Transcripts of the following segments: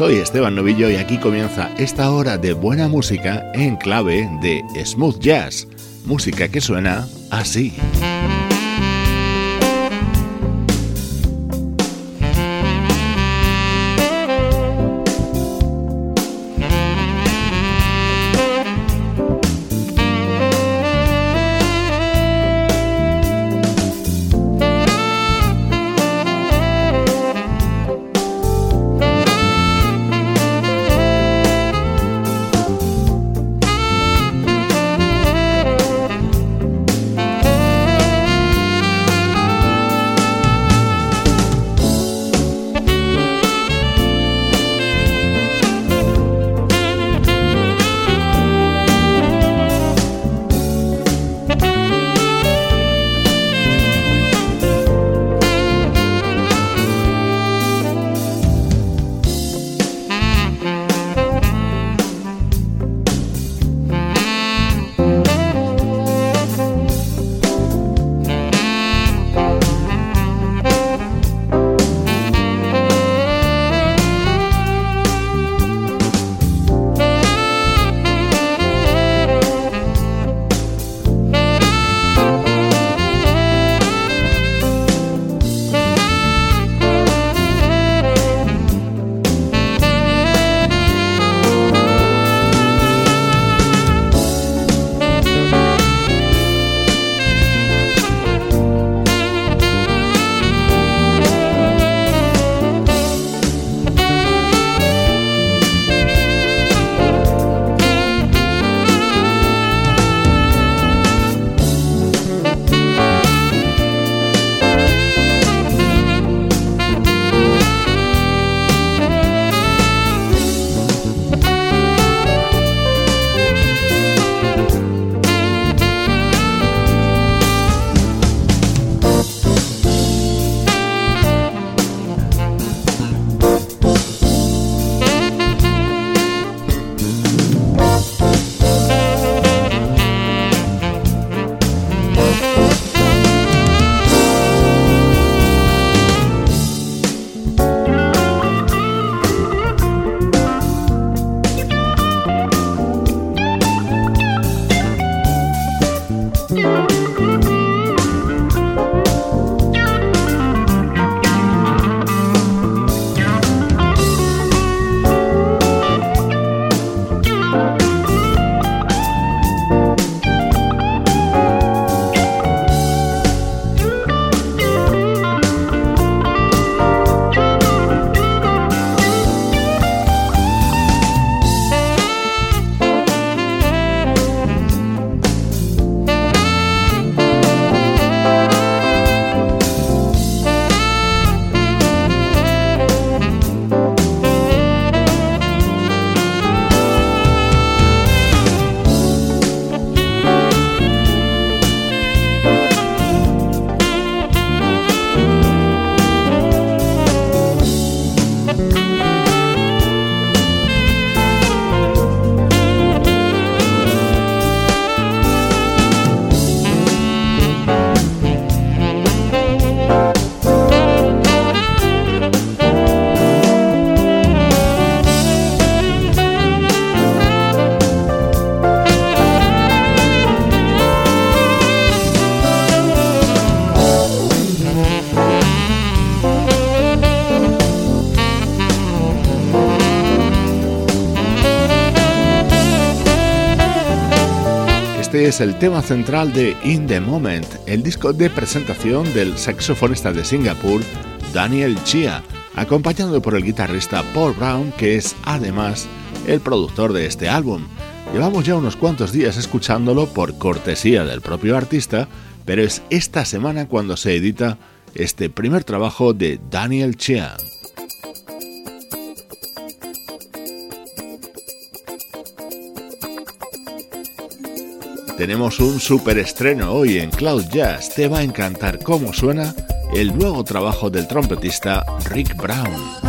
Soy Esteban Novillo y aquí comienza esta hora de buena música en clave de smooth jazz, música que suena así. Es el tema central de In the Moment, el disco de presentación del saxofonista de Singapur, Daniel Chia, acompañado por el guitarrista Paul Brown, que es además el productor de este álbum. Llevamos ya unos cuantos días escuchándolo por cortesía del propio artista, pero es esta semana cuando se edita este primer trabajo de Daniel Chia. Tenemos un super estreno hoy en Cloud Jazz. Te va a encantar cómo suena el nuevo trabajo del trompetista Rick Brown.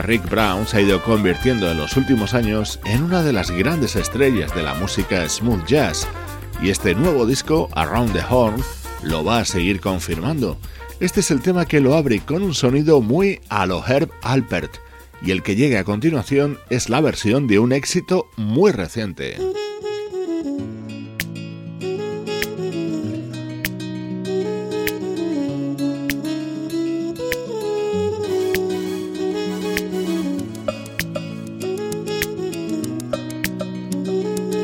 Rick Brown se ha ido convirtiendo en los últimos años en una de las grandes estrellas de la música smooth jazz, y este nuevo disco, Around the Horn, lo va a seguir confirmando. Este es el tema que lo abre con un sonido muy a lo Herb Alpert, y el que llega a continuación es la versión de un éxito muy reciente.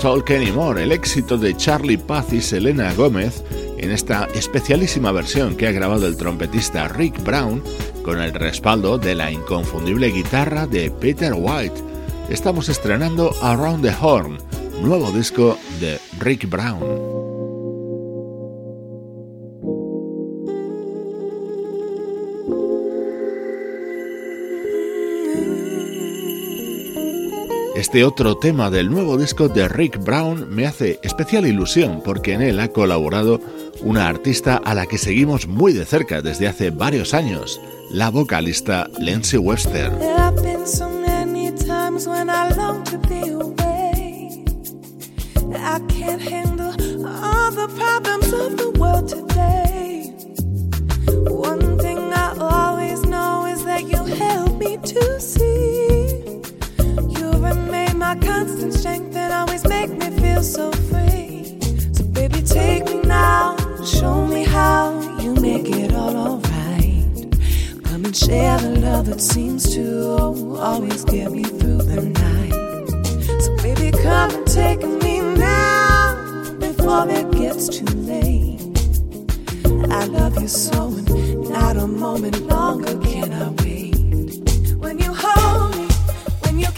Talk Anymore, el éxito de Charlie Paz y Selena Gómez en esta especialísima versión que ha grabado el trompetista Rick Brown con el respaldo de la inconfundible guitarra de Peter White. Estamos estrenando Around the Horn, nuevo disco de Rick Brown. Este otro tema del nuevo disco de Rick Brown me hace especial ilusión porque en él ha colaborado una artista a la que seguimos muy de cerca desde hace varios años, la vocalista Lindsay Webster. my constant strength and always make me feel so free. So, baby, take me now, show me how you make it all alright. Come and share the love that seems to always get me through the night. So, baby, come and take me now before it gets too late. I love you so, and not a moment longer can I wait.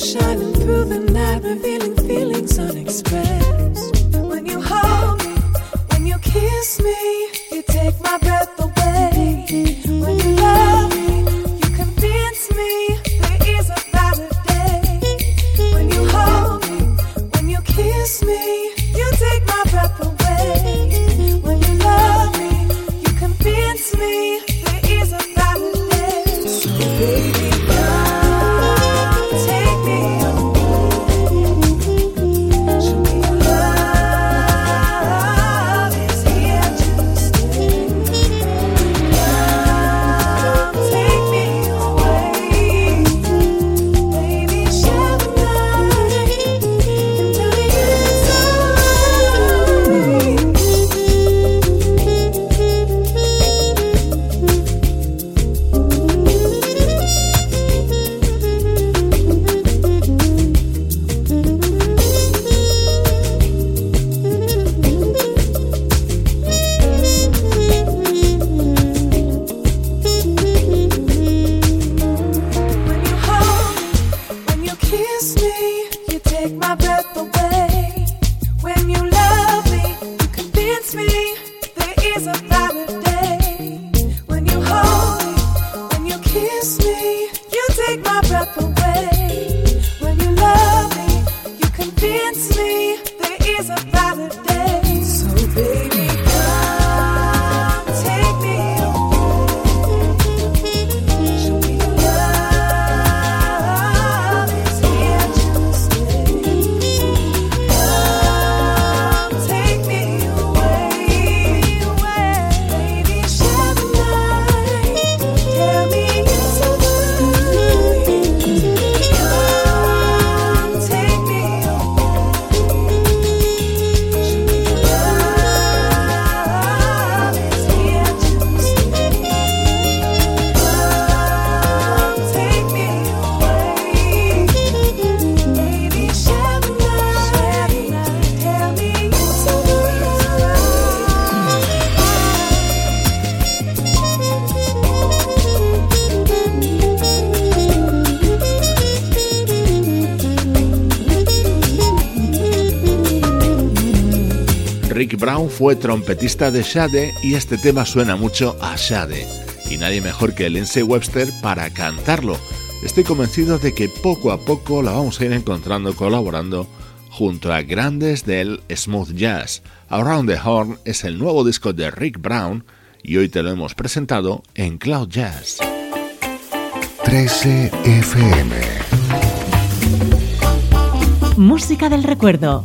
shining through the night, revealing feelings unexpressed. Brown fue trompetista de Shade y este tema suena mucho a Shade. Y nadie mejor que Lindsay Webster para cantarlo. Estoy convencido de que poco a poco la vamos a ir encontrando colaborando junto a grandes del smooth jazz. Around the Horn es el nuevo disco de Rick Brown y hoy te lo hemos presentado en Cloud Jazz. 13 FM Música del recuerdo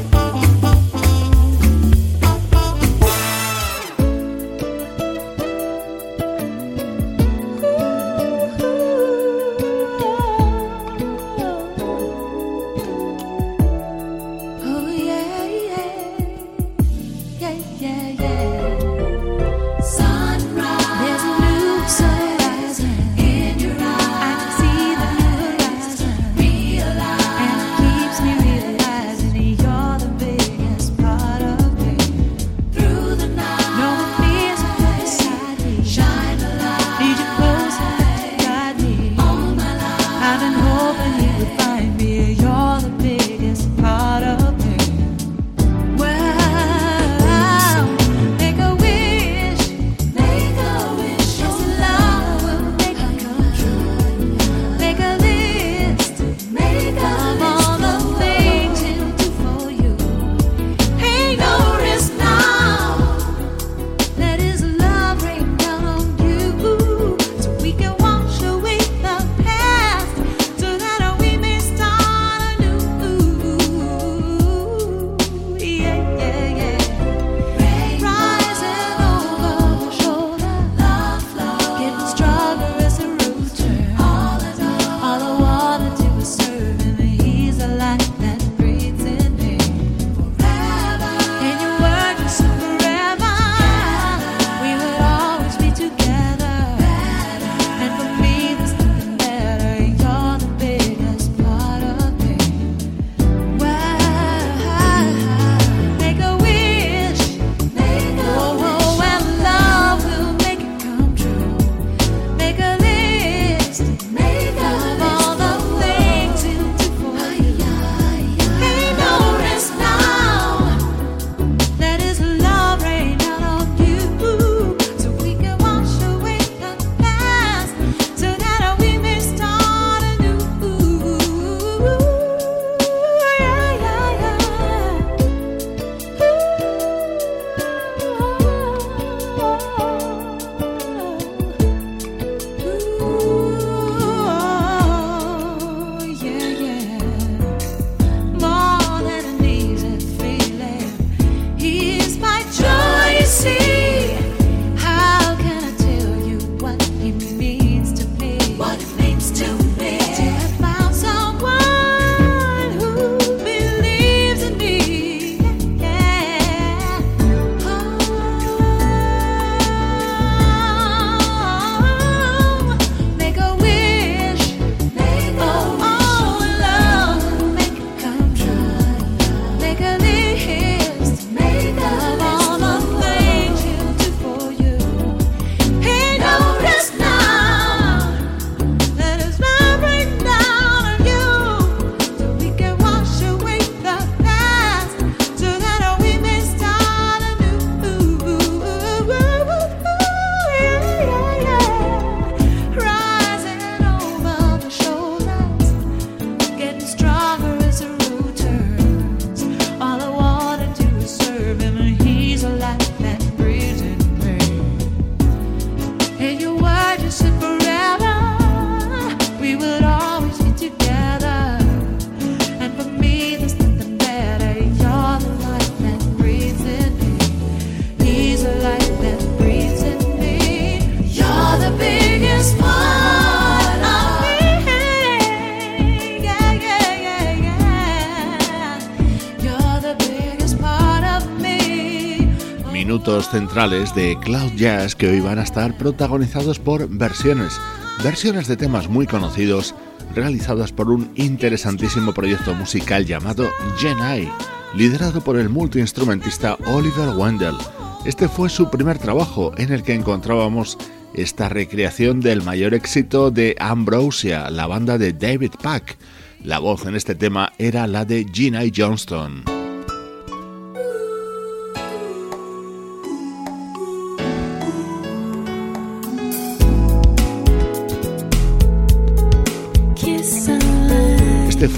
De Cloud Jazz que hoy van a estar protagonizados por versiones, versiones de temas muy conocidos realizadas por un interesantísimo proyecto musical llamado Genai, liderado por el multiinstrumentista Oliver Wendell. Este fue su primer trabajo en el que encontrábamos esta recreación del mayor éxito de Ambrosia, la banda de David Pack. La voz en este tema era la de Genai Johnston.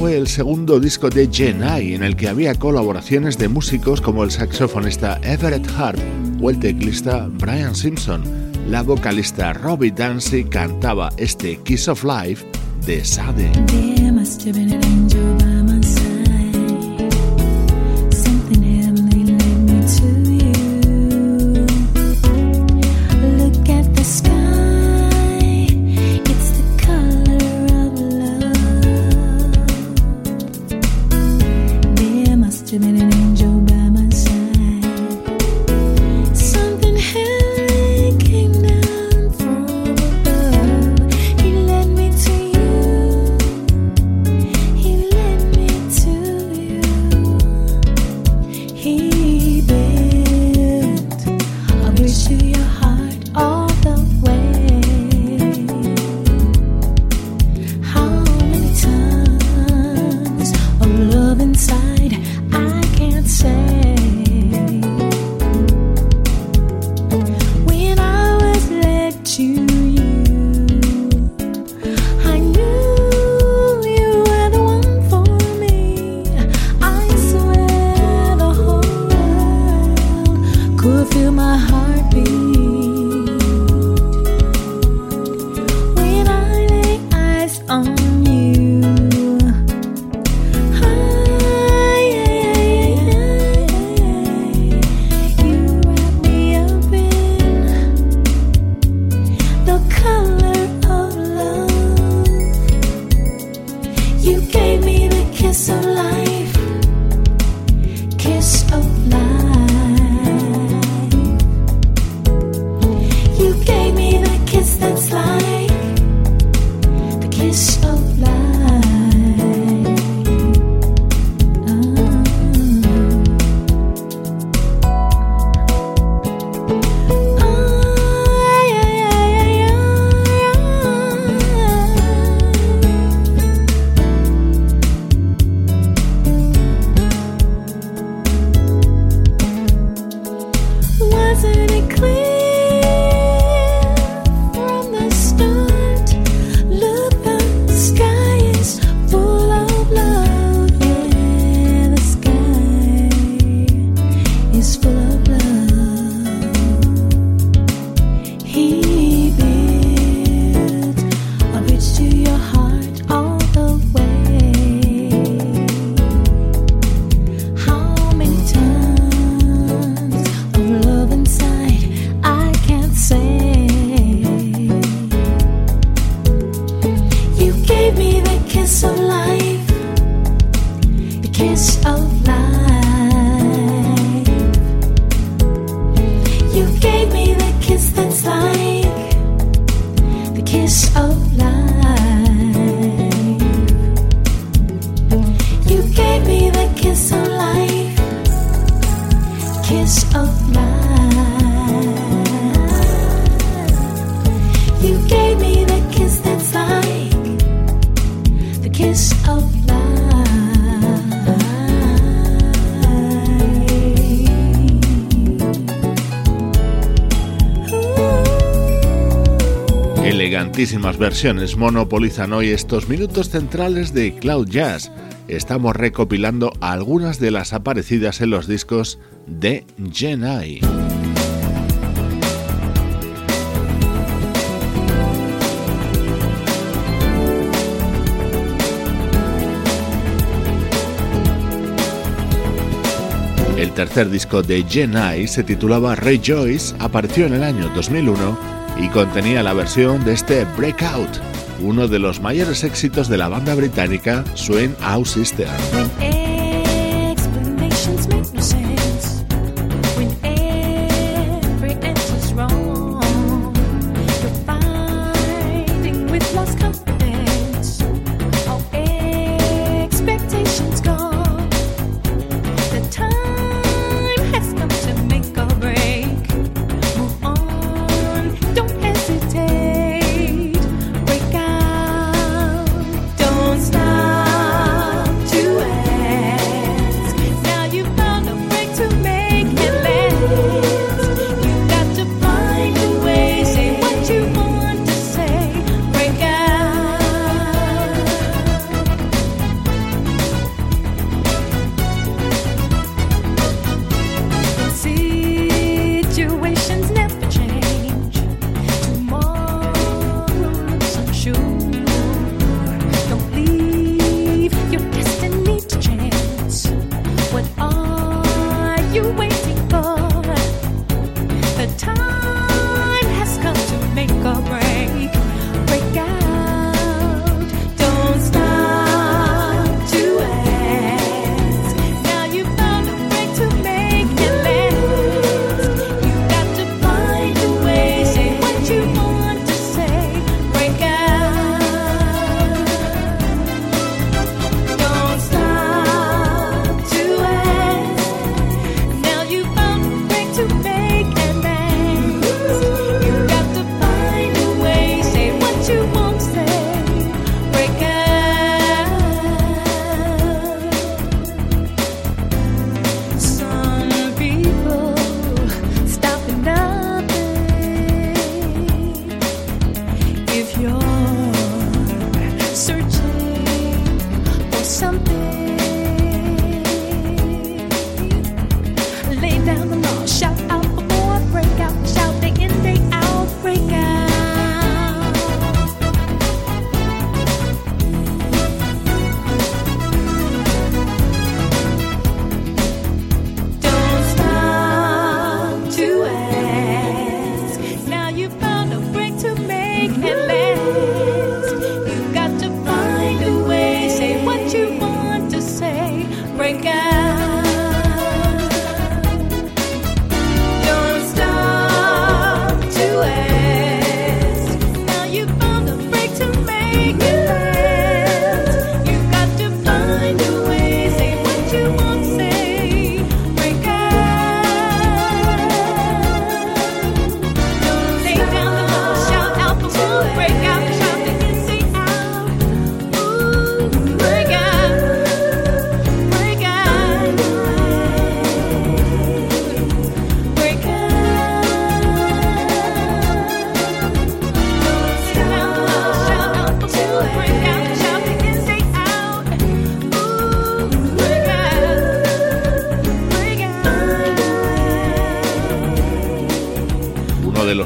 Fue el segundo disco de Genai en el que había colaboraciones de músicos como el saxofonista Everett Harp o el teclista Brian Simpson. La vocalista Robbie Dancy cantaba este Kiss of Life de Sade. on. Elegantísimas versiones monopolizan hoy estos minutos centrales de Cloud Jazz. Estamos recopilando algunas de las aparecidas en los discos de Genai. El tercer disco de Genai se titulaba Rejoice, apareció en el año 2001 y contenía la versión de este Breakout, uno de los mayores éxitos de la banda británica Swing Out Sister.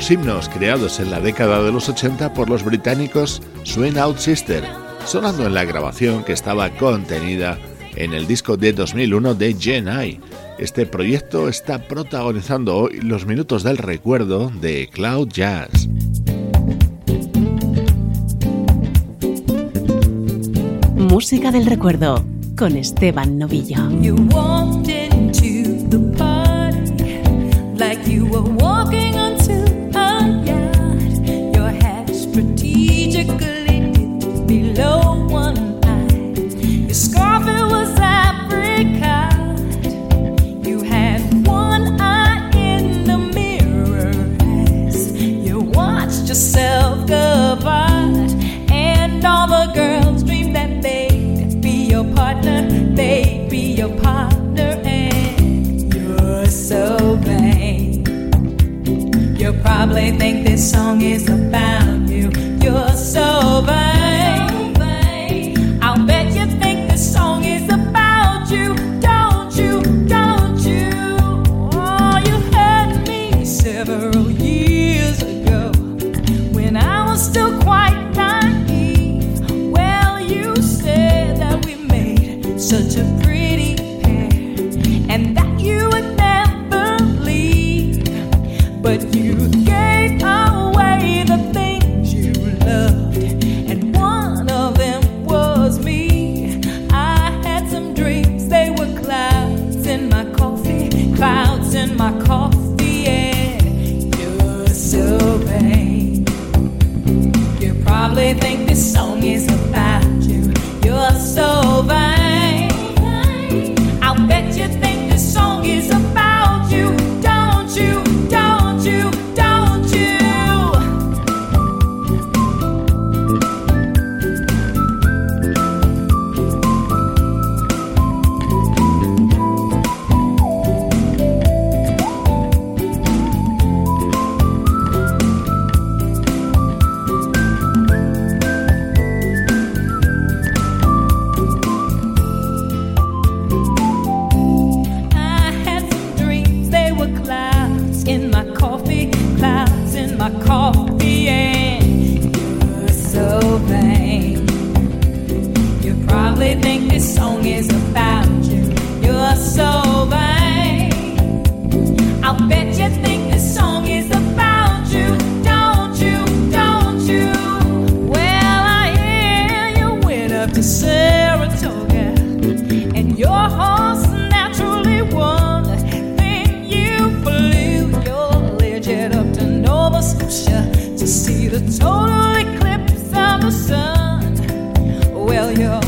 Himnos creados en la década de los 80 por los británicos Swing Out Sister, sonando en la grabación que estaba contenida en el disco de 2001 de Gen Este proyecto está protagonizando hoy los minutos del recuerdo de Cloud Jazz. Música del recuerdo con Esteban Novillo. Song is about you. You're so vain. total eclipse of the sun. Well, you're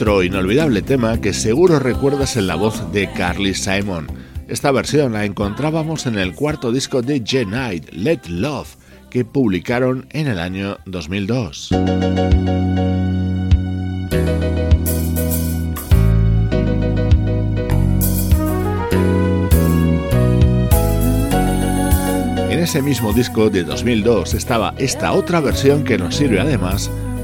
otro inolvidable tema que seguro recuerdas en la voz de Carly Simon. Esta versión la encontrábamos en el cuarto disco de J. Knight, Let Love, que publicaron en el año 2002. En ese mismo disco de 2002 estaba esta otra versión que nos sirve además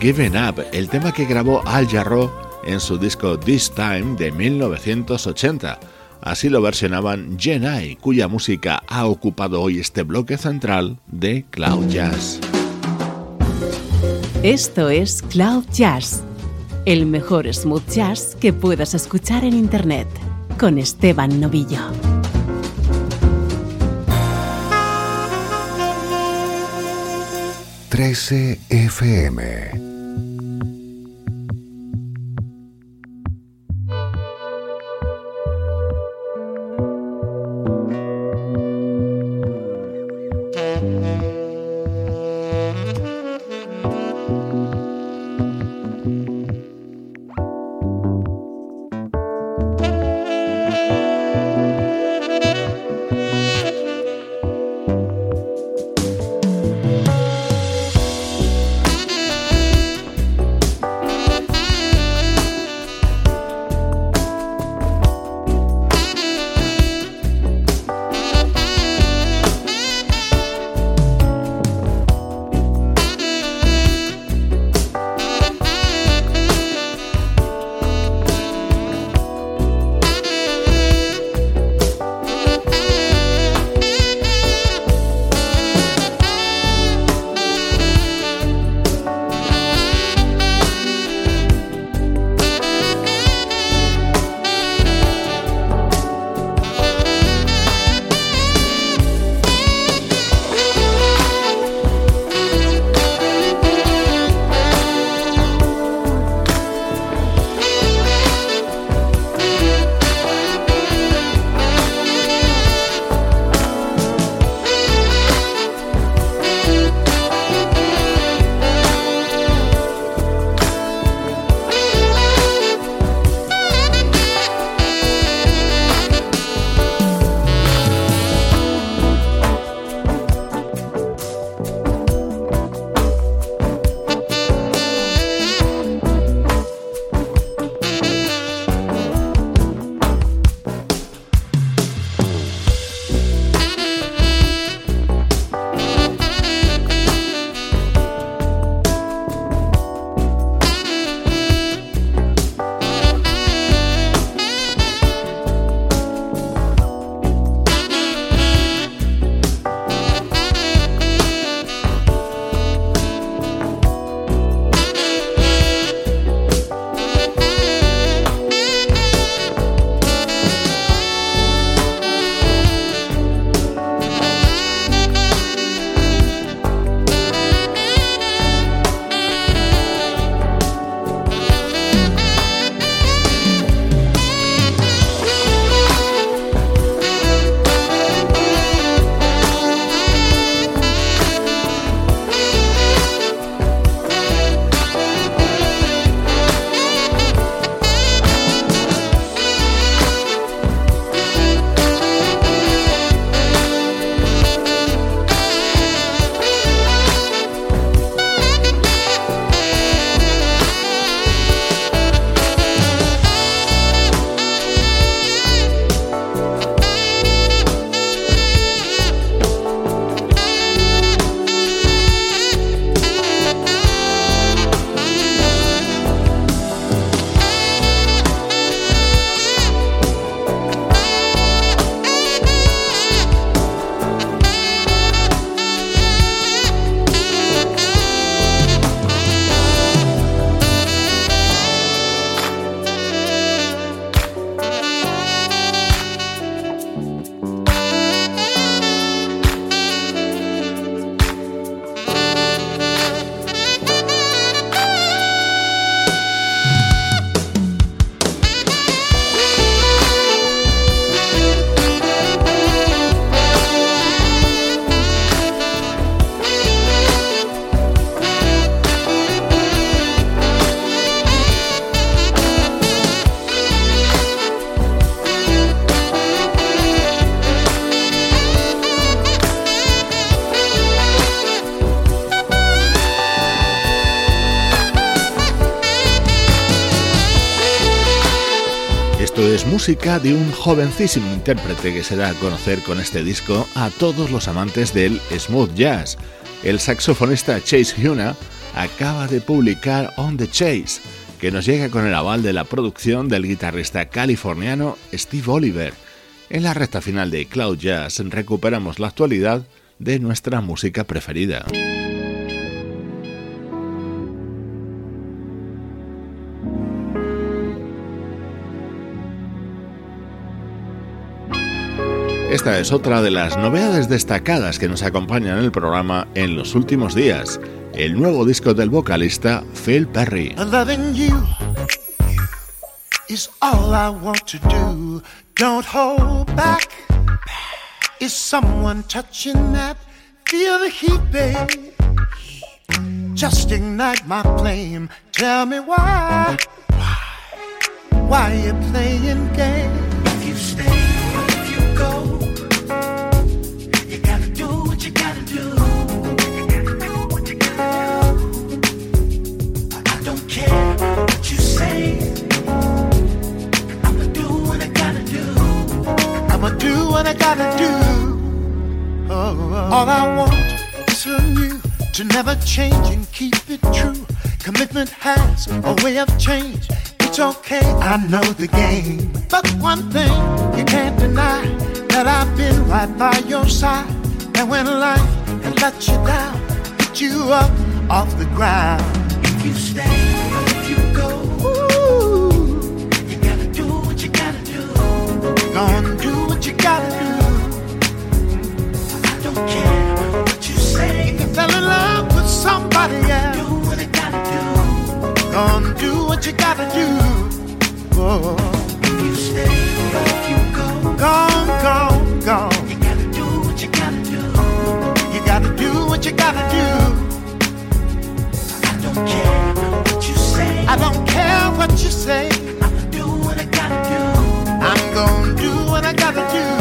Giving Up, el tema que grabó Al Jarreau en su disco This Time de 1980. Así lo versionaban Genai, cuya música ha ocupado hoy este bloque central de Cloud Jazz. Esto es Cloud Jazz, el mejor smooth jazz que puedas escuchar en Internet, con Esteban Novillo. 13 FM. 13 FM de un jovencísimo intérprete que se da a conocer con este disco a todos los amantes del smooth jazz. El saxofonista Chase Huna acaba de publicar On the Chase, que nos llega con el aval de la producción del guitarrista californiano Steve Oliver. En la recta final de Cloud Jazz recuperamos la actualidad de nuestra música preferida. Esta es otra de las novedades destacadas que nos acompañan en el programa en los últimos días, el nuevo disco del vocalista Phil Perry. Is someone touching that? Feel the babe. Just ignite my flame. Tell me why. Why you playing games? You stay, what I gotta do. Oh, oh, all I want is for you to never change and keep it true. Commitment has a way of change. It's okay, I know the game. But one thing you can't deny that I've been right by your side. And when life has let you down, pick you up off the ground. If you stay, if you go, ooh, you gotta do what you gotta do. What you gotta do. I don't care what you say. If you fell in love with somebody else, do what you gotta do. Gonna do what you gotta do. Oh. If you stay or if you go, gone, gone, gone. You gotta do what you gotta do. You gotta do what you gotta do. I don't care what you say. I don't care what you say. I'm gonna do what I gotta do.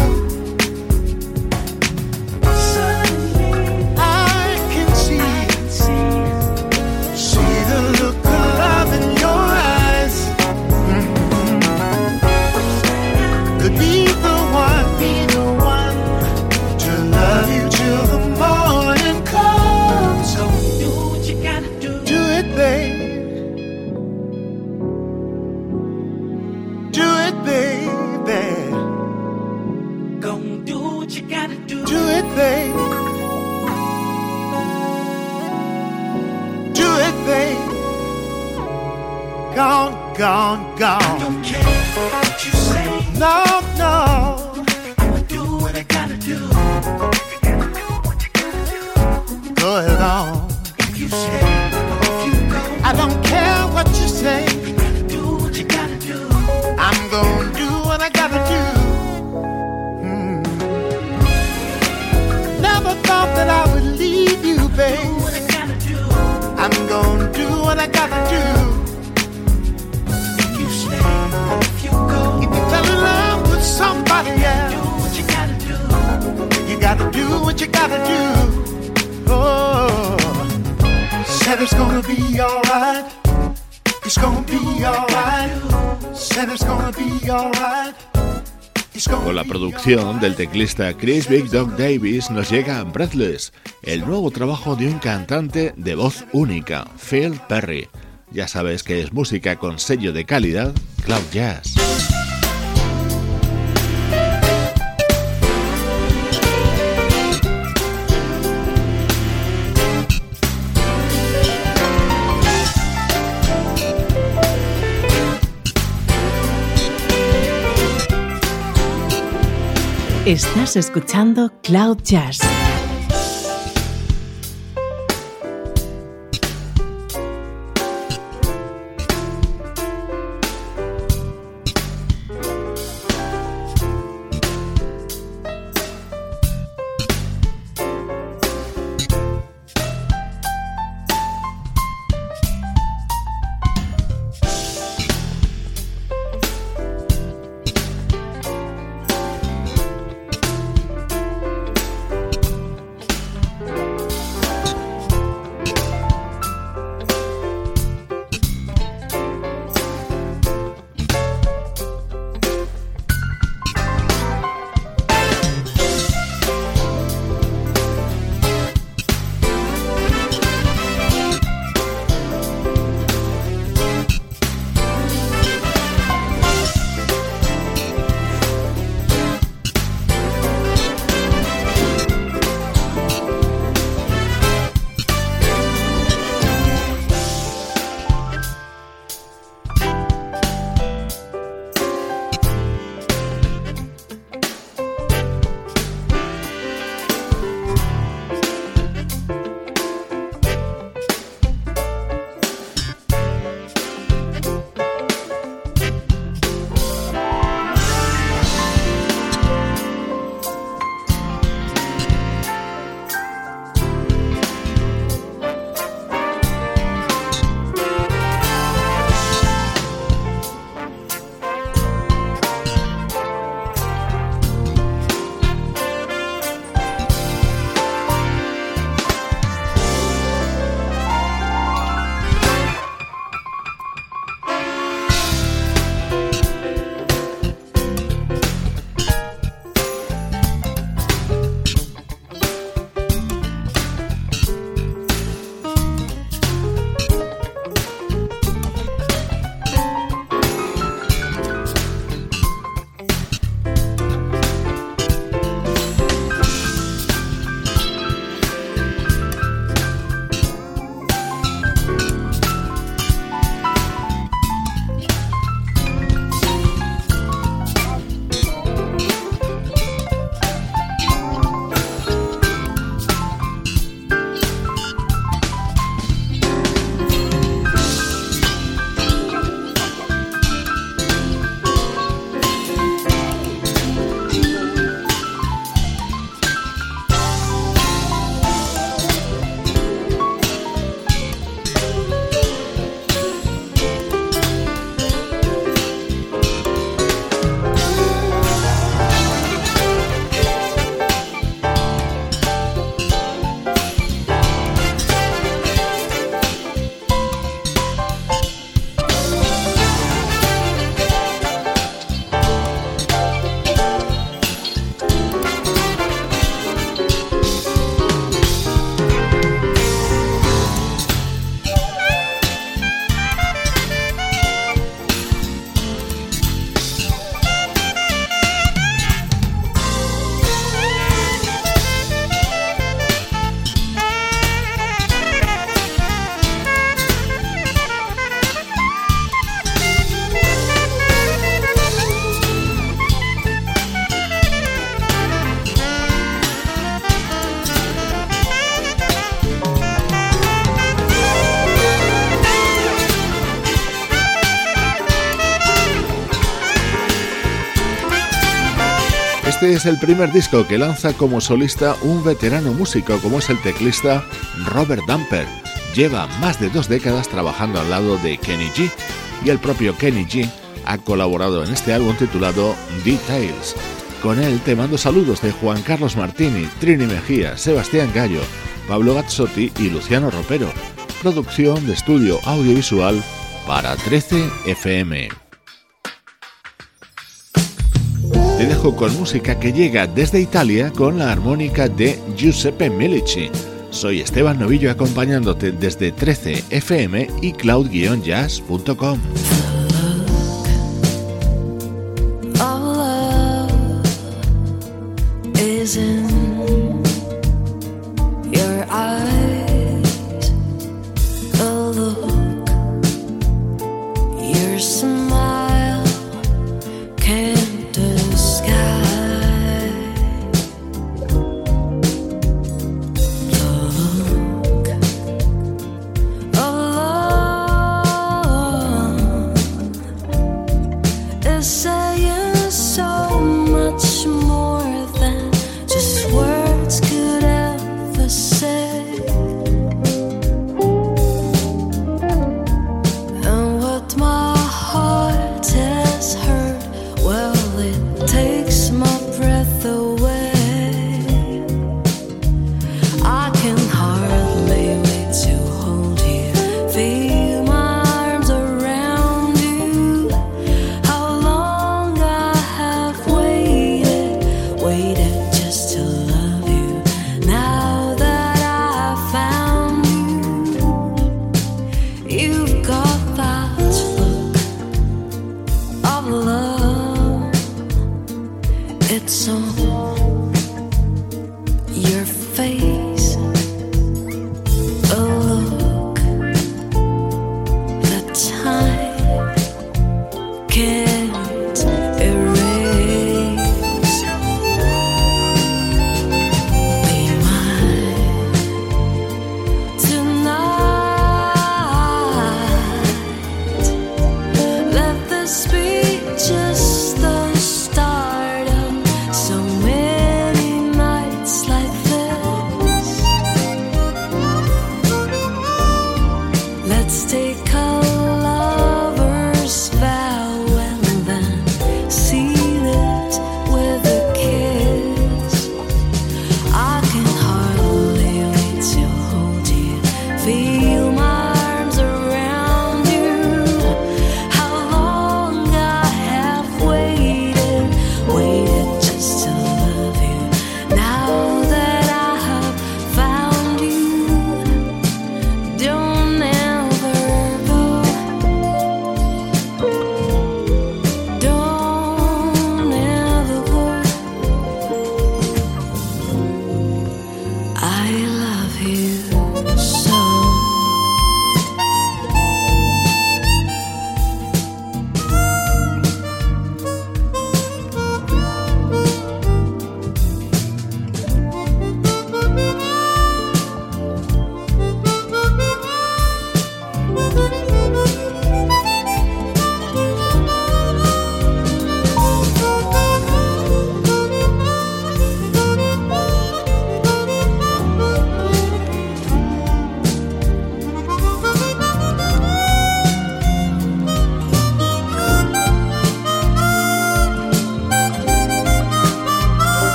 Gone, gone. I don't care what you say. No, no. I'ma do what I gotta do. Go ahead on. If you stay, if you go. I don't care what you say. You gotta do what you gotta do. I'm gonna do what I gotta do. Mm. Never thought that I would leave you, babe. I'm gonna do what I gotta do. Con la producción del teclista Chris Big Dog Davis nos llega Breathless, el nuevo trabajo de un cantante de voz única, Phil Perry. Ya sabes que es música con sello de calidad, Cloud Jazz. Estás escuchando Cloud Jazz, Es el primer disco que lanza como solista un veterano músico como es el teclista Robert Dumper. Lleva más de dos décadas trabajando al lado de Kenny G y el propio Kenny G ha colaborado en este álbum titulado Details. Con él te mando saludos de Juan Carlos Martini, Trini Mejía, Sebastián Gallo, Pablo Gazzotti y Luciano Ropero. Producción de estudio audiovisual para 13 FM. con música que llega desde Italia con la armónica de Giuseppe Melici. Soy Esteban Novillo acompañándote desde 13fm y cloud-jazz.com.